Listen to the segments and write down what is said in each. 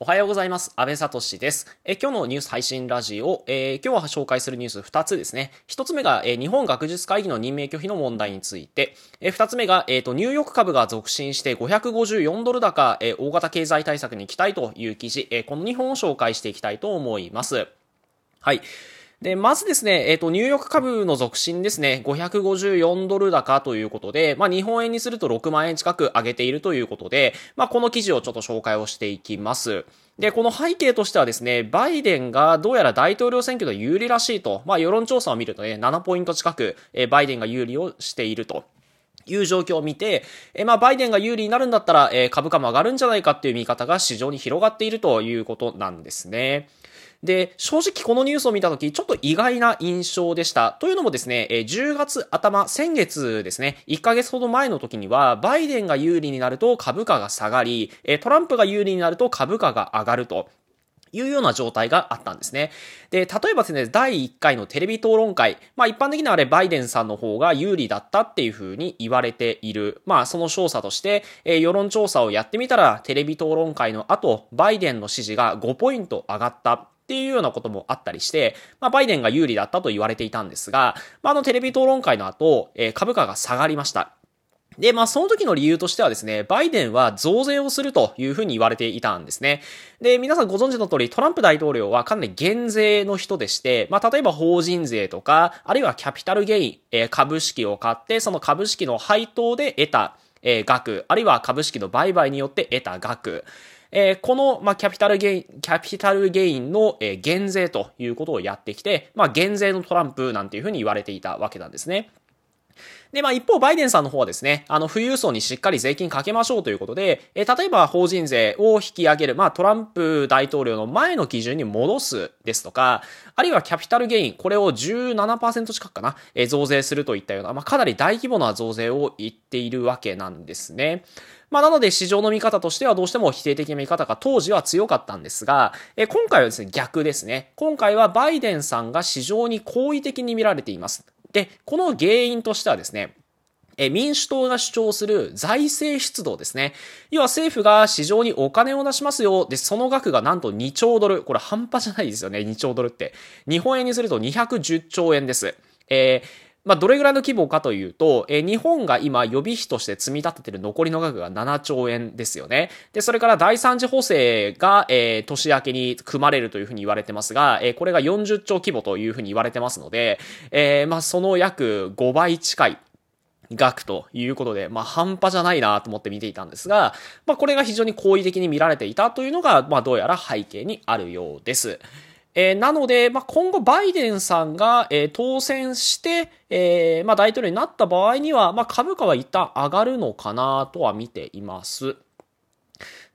おはようございます。安倍聡です。え今日のニュース配信ラジオ、えー、今日は紹介するニュース2つですね。1つ目が、え日本学術会議の任命拒否の問題について、え2つ目が、えーと、ニューヨーク株が続伸して554ドル高、え大型経済対策に期待という記事、えこの2本を紹介していきたいと思います。はい。で、まずですね、えっ、ー、と、ニューヨーク株の続伸ですね、554ドル高ということで、まあ、日本円にすると6万円近く上げているということで、まあ、この記事をちょっと紹介をしていきます。で、この背景としてはですね、バイデンがどうやら大統領選挙で有利らしいと、まあ、世論調査を見るとね、7ポイント近く、えバイデンが有利をしていると。いう状況を見て、えまあ、バイデンが有利になるんだったら、え株価も上がるんじゃないかっていう見方が市場に広がっているということなんですね。で、正直このニュースを見たとき、ちょっと意外な印象でした。というのもですね、10月頭、先月ですね、1ヶ月ほど前の時には、バイデンが有利になると株価が下がり、トランプが有利になると株価が上がると。いうような状態があったんですね。で、例えばですね、第1回のテレビ討論会、まあ一般的にはあれバイデンさんの方が有利だったっていうふうに言われている。まあその調査として、えー、世論調査をやってみたら、テレビ討論会の後、バイデンの支持が5ポイント上がったっていうようなこともあったりして、まあ、バイデンが有利だったと言われていたんですが、まあ、あのテレビ討論会の後、えー、株価が下がりました。で、まあ、その時の理由としてはですね、バイデンは増税をするというふうに言われていたんですね。で、皆さんご存知の通り、トランプ大統領はかなり減税の人でして、まあ、例えば法人税とか、あるいはキャピタルゲイン、えー、株式を買って、その株式の配当で得た、えー、額、あるいは株式の売買によって得た額、えー、この、まあ、キャピタルゲイン、キャピタルゲインの、えー、減税ということをやってきて、まあ、減税のトランプなんていうふうに言われていたわけなんですね。で、まあ一方、バイデンさんの方はですね、あの、富裕層にしっかり税金かけましょうということで、え例えば法人税を引き上げる、まあトランプ大統領の前の基準に戻すですとか、あるいはキャピタルゲイン、これを17%近くかな、え増税するといったような、まあかなり大規模な増税を言っているわけなんですね。まあ、なので市場の見方としてはどうしても否定的な見方が当時は強かったんですが、え今回はですね、逆ですね。今回はバイデンさんが市場に好意的に見られています。で、この原因としてはですね、え民主党が主張する財政出動ですね。要は政府が市場にお金を出しますよ。で、その額がなんと2兆ドル。これ半端じゃないですよね。2兆ドルって。日本円にすると210兆円です。えーまあ、どれぐらいの規模かというと、えー、日本が今予備費として積み立ててる残りの額が7兆円ですよね。で、それから第三次補正が、えー、年明けに組まれるというふうに言われてますが、えー、これが40兆規模というふうに言われてますので、えー、まあ、その約5倍近い、額ということで、まあ半端じゃないなと思って見ていたんですが、まあこれが非常に好意的に見られていたというのが、まあどうやら背景にあるようです。えー、なので、まあ、今後バイデンさんが、えー、当選して、えー、まあ、大統領になった場合には、まあ、株価は一旦上がるのかなとは見ています。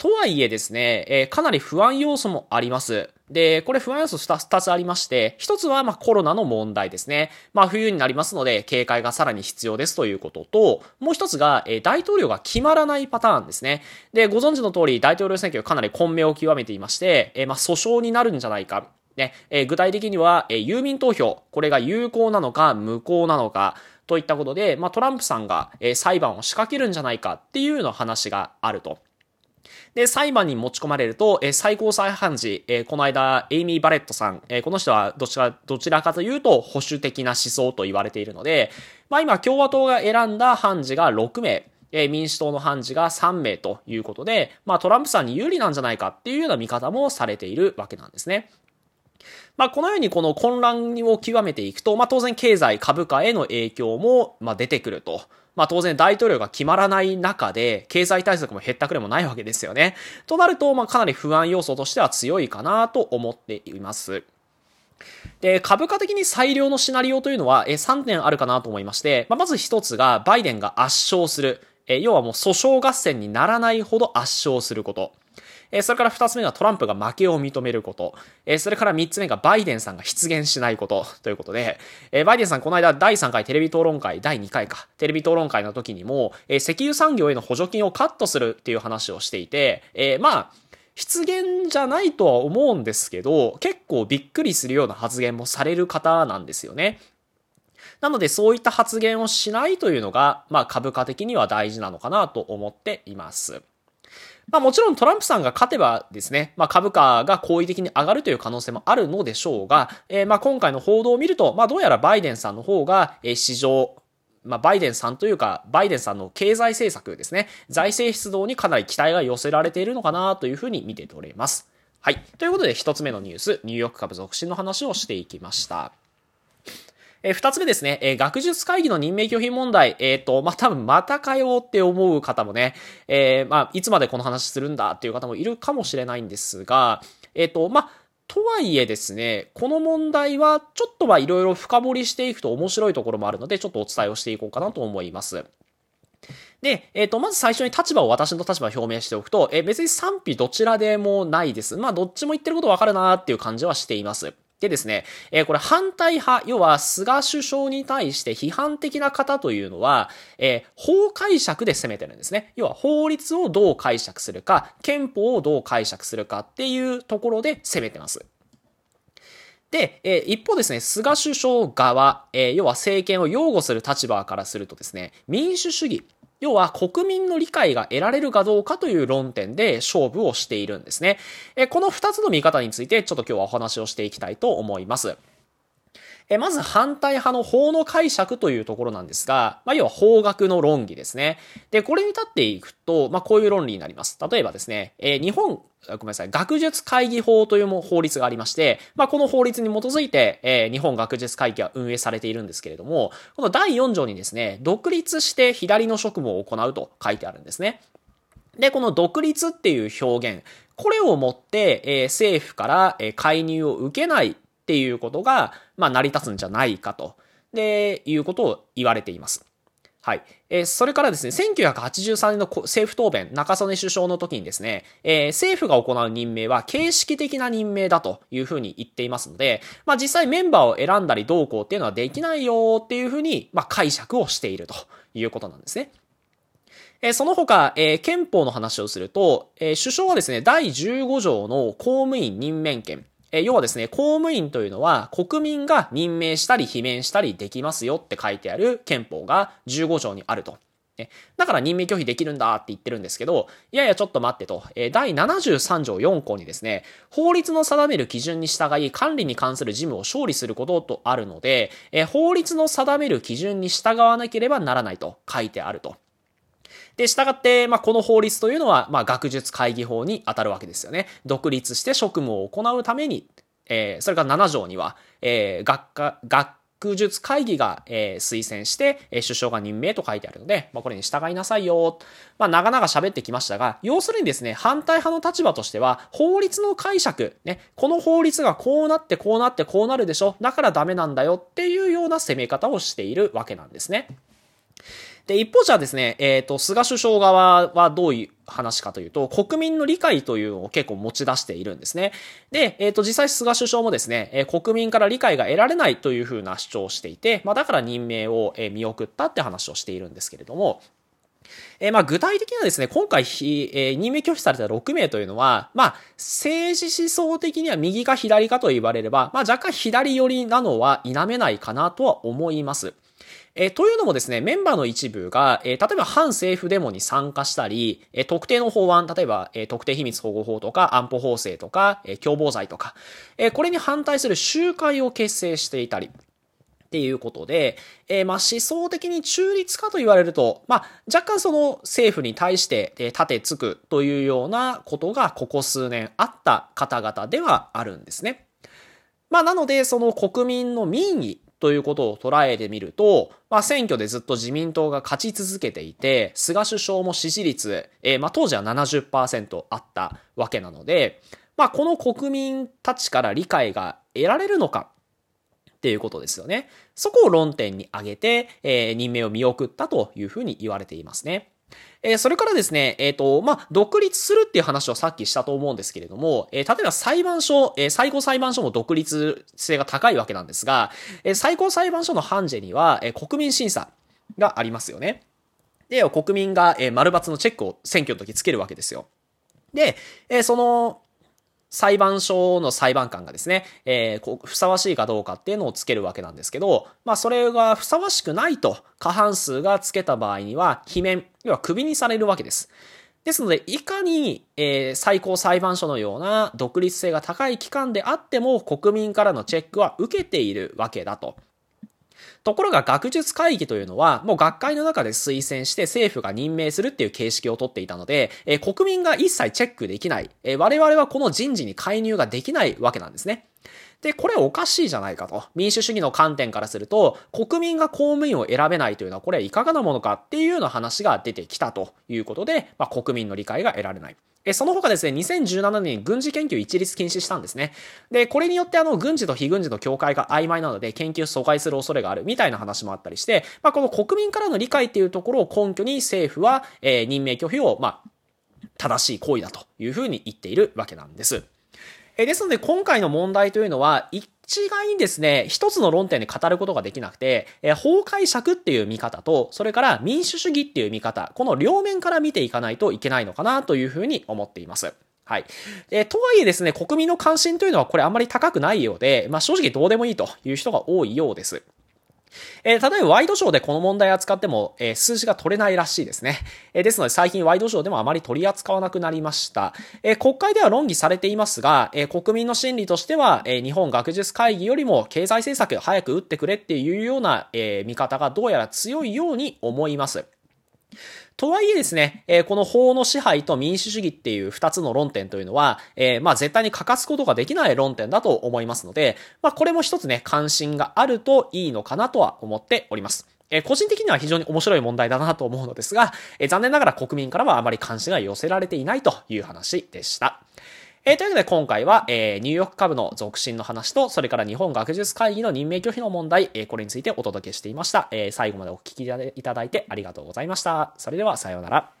とはいえですね、えー、かなり不安要素もあります。で、これ不安要素 2, 2つありまして、1つはまコロナの問題ですね。まあ冬になりますので警戒がさらに必要ですということと、もう1つが、えー、大統領が決まらないパターンですね。で、ご存知の通り大統領選挙かなり混迷を極めていまして、えー、まあ訴訟になるんじゃないか。ね、えー、具体的には、えー、郵便投票、これが有効なのか無効なのか、といったことで、まあ、トランプさんが、えー、裁判を仕掛けるんじゃないかっていうような話があると。で、裁判に持ち込まれると、え、最高裁判事、え、この間、エイミー・バレットさん、え、この人はどちら、どちらかというと保守的な思想と言われているので、まあ今、共和党が選んだ判事が6名、え民主党の判事が3名ということで、まあトランプさんに有利なんじゃないかっていうような見方もされているわけなんですね。まあ、このようにこの混乱を極めていくと、まあ、当然経済、株価への影響も、ま、出てくると。まあ当然大統領が決まらない中で、経済対策も減ったくれもないわけですよね。となると、まあかなり不安要素としては強いかなと思っています。で、株価的に最良のシナリオというのは、え3点あるかなと思いまして、まあ、まず1つが、バイデンが圧勝する。え要はもう訴訟合戦にならないほど圧勝すること。えそれから二つ目がトランプが負けを認めること。えそれから三つ目がバイデンさんが出現しないことということで、えバイデンさんこの間第3回テレビ討論会、第2回か、テレビ討論会の時にも、え石油産業への補助金をカットするっていう話をしていて、えまあ、失言じゃないとは思うんですけど、結構びっくりするような発言もされる方なんですよね。なのでそういった発言をしないというのが、まあ株価的には大事なのかなと思っています。まあもちろんトランプさんが勝てばですね、まあ株価が好意的に上がるという可能性もあるのでしょうが、えー、まあ今回の報道を見ると、まあどうやらバイデンさんの方が、えー、市場、まあ、バイデンさんというか、バイデンさんの経済政策ですね、財政出動にかなり期待が寄せられているのかなというふうに見ております。はい。ということで、一つ目のニュース、ニューヨーク株続伸の話をしていきました。えー、二つ目ですね、えー、学術会議の任命拒否問題、えっ、ー、と、まあ、多分またかよって思う方もね、えー、まあ、いつまでこの話するんだっていう方もいるかもしれないんですが、えっ、と、まあ、とはいえですね、この問題はちょっとはいろいろ深掘りしていくと面白いところもあるので、ちょっとお伝えをしていこうかなと思います。で、えっ、ー、と、まず最初に立場を私の立場を表明しておくと、えー、別に賛否どちらでもないです。まあ、どっちも言ってることわかるなーっていう感じはしています。でですね、えー、これ反対派、要は菅首相に対して批判的な方というのは、えー、法解釈で攻めてるんですね。要は法律をどう解釈するか、憲法をどう解釈するかっていうところで攻めてます。で、えー、一方ですね、菅首相側、えー、要は政権を擁護する立場からするとですね、民主主義、要は国民の理解が得られるかどうかという論点で勝負をしているんですね。この二つの見方についてちょっと今日はお話をしていきたいと思います。えまず反対派の法の解釈というところなんですが、まあ、要は法学の論議ですね。で、これに立っていくと、まあ、こういう論理になります。例えばですね、え、日本、ごめんなさい、学術会議法という法律がありまして、まあ、この法律に基づいて、えー、日本学術会議は運営されているんですけれども、この第4条にですね、独立して左の職務を行うと書いてあるんですね。で、この独立っていう表現、これをもって、えー、政府から、え介入を受けないっていうことが、まあ、成り立つんじゃないかと、で、いうことを言われています。はい。えー、それからですね、1983年の政府答弁、中曽根首相の時にですね、えー、政府が行う任命は形式的な任命だというふうに言っていますので、まあ実際メンバーを選んだりどうこうっていうのはできないよっていうふうに、まあ解釈をしているということなんですね。えその他、え、憲法の話をすると、え、首相はですね、第15条の公務員任免権、え要はですね、公務員というのは国民が任命したり罷免したりできますよって書いてある憲法が15条にあると。だから任命拒否できるんだって言ってるんですけど、いやいやちょっと待ってと、第73条4項にですね、法律の定める基準に従い管理に関する事務を勝利することとあるので、法律の定める基準に従わなければならないと書いてあると。で、従って、まあ、この法律というのは、まあ、学術会議法に当たるわけですよね。独立して職務を行うために、えー、それから7条には、えー、学科、学術会議が、推薦して、首相が任命と書いてあるので、まあ、これに従いなさいよ。まあ、長々喋ってきましたが、要するにですね、反対派の立場としては、法律の解釈、ね、この法律がこうなってこうなってこうなるでしょ。だからダメなんだよっていうような攻め方をしているわけなんですね。で、一方じゃあですね、えっ、ー、と、菅首相側はどういう話かというと、国民の理解というのを結構持ち出しているんですね。で、えっ、ー、と、実際菅首相もですね、えー、国民から理解が得られないというふうな主張をしていて、まあ、だから任命を、見送ったって話をしているんですけれども、えー、まあ具体的にはですね、今回、えー、任命拒否された6名というのは、まあ政治思想的には右か左かと言われれば、まあ若干左寄りなのは否めないかなとは思います。えー、というのもですね、メンバーの一部が、えー、例えば反政府デモに参加したり、えー、特定の法案、例えば、え特定秘密保護法とか安保法制とか、え共謀罪とか、えこれに反対する集会を結成していたり、っていうことで、えー、まあ思想的に中立かと言われると、まあ若干その政府に対して、え立てつくというようなことがここ数年あった方々ではあるんですね。まあなのでその国民の民意ということを捉えてみると、まあ、選挙でずっと自民党が勝ち続けていて、菅首相も支持率、えー、まあ、当時は70%あったわけなので、まあ、この国民たちから理解が得られるのかっていうことですよね。そこを論点に挙げて、えー、任命を見送ったというふうに言われていますね。えー、それからですね、えっ、ー、と、まあ、独立するっていう話をさっきしたと思うんですけれども、えー、例えば裁判所、え最高裁判所も独立性が高いわけなんですが、え最高裁判所の判事には、え国民審査がありますよね。で、国民が、え丸抜のチェックを選挙の時つけるわけですよ。で、えその、裁判所の裁判官がですね、えー、ふさわしいかどうかっていうのをつけるわけなんですけど、まあそれがふさわしくないと過半数がつけた場合には、罷免、要は首にされるわけです。ですので、いかに、えー、最高裁判所のような独立性が高い機関であっても国民からのチェックは受けているわけだと。ところが学術会議というのは、もう学会の中で推薦して政府が任命するっていう形式をとっていたので、え、国民が一切チェックできない、え、我々はこの人事に介入ができないわけなんですね。で、これおかしいじゃないかと。民主主義の観点からすると、国民が公務員を選べないというのは、これはいかがなものかっていうような話が出てきたということで、まあ、国民の理解が得られない。え、その他ですね、2017年に軍事研究一律禁止したんですね。で、これによってあの、軍事と非軍事の境界が曖昧なので、研究阻害する恐れがあるみたいな話もあったりして、まあ、この国民からの理解っていうところを根拠に政府は、えー、任命拒否を、まあ、正しい行為だというふうに言っているわけなんです。えですので今回の問題というのは、一概にですね、一つの論点で語ることができなくて、え法解釈っていう見方と、それから民主主義っていう見方、この両面から見ていかないといけないのかなというふうに思っています。はい。えー、とはいえですね、国民の関心というのはこれあんまり高くないようで、まあ正直どうでもいいという人が多いようです。えー、例えばワイドショーでこの問題扱っても、えー、数字が取れないらしいですね。えー、ですので最近ワイドショーでもあまり取り扱わなくなりました。え、国会では論議されていますが、え、国民の心理としては、え、日本学術会議よりも経済政策早く打ってくれっていうような、え、見方がどうやら強いように思います。とはいえですね、えー、この法の支配と民主主義っていう二つの論点というのは、えー、まあ絶対に欠かすことができない論点だと思いますので、まあこれも一つね、関心があるといいのかなとは思っております。え、個人的には非常に面白い問題だなと思うのですが、え、残念ながら国民からはあまり関心が寄せられていないという話でした。えー、というわけで今回は、えー、ニューヨーク株の続伸の話と、それから日本学術会議の任命拒否の問題、えー、これについてお届けしていました。えー、最後までお聞きいただいてありがとうございました。それではさようなら。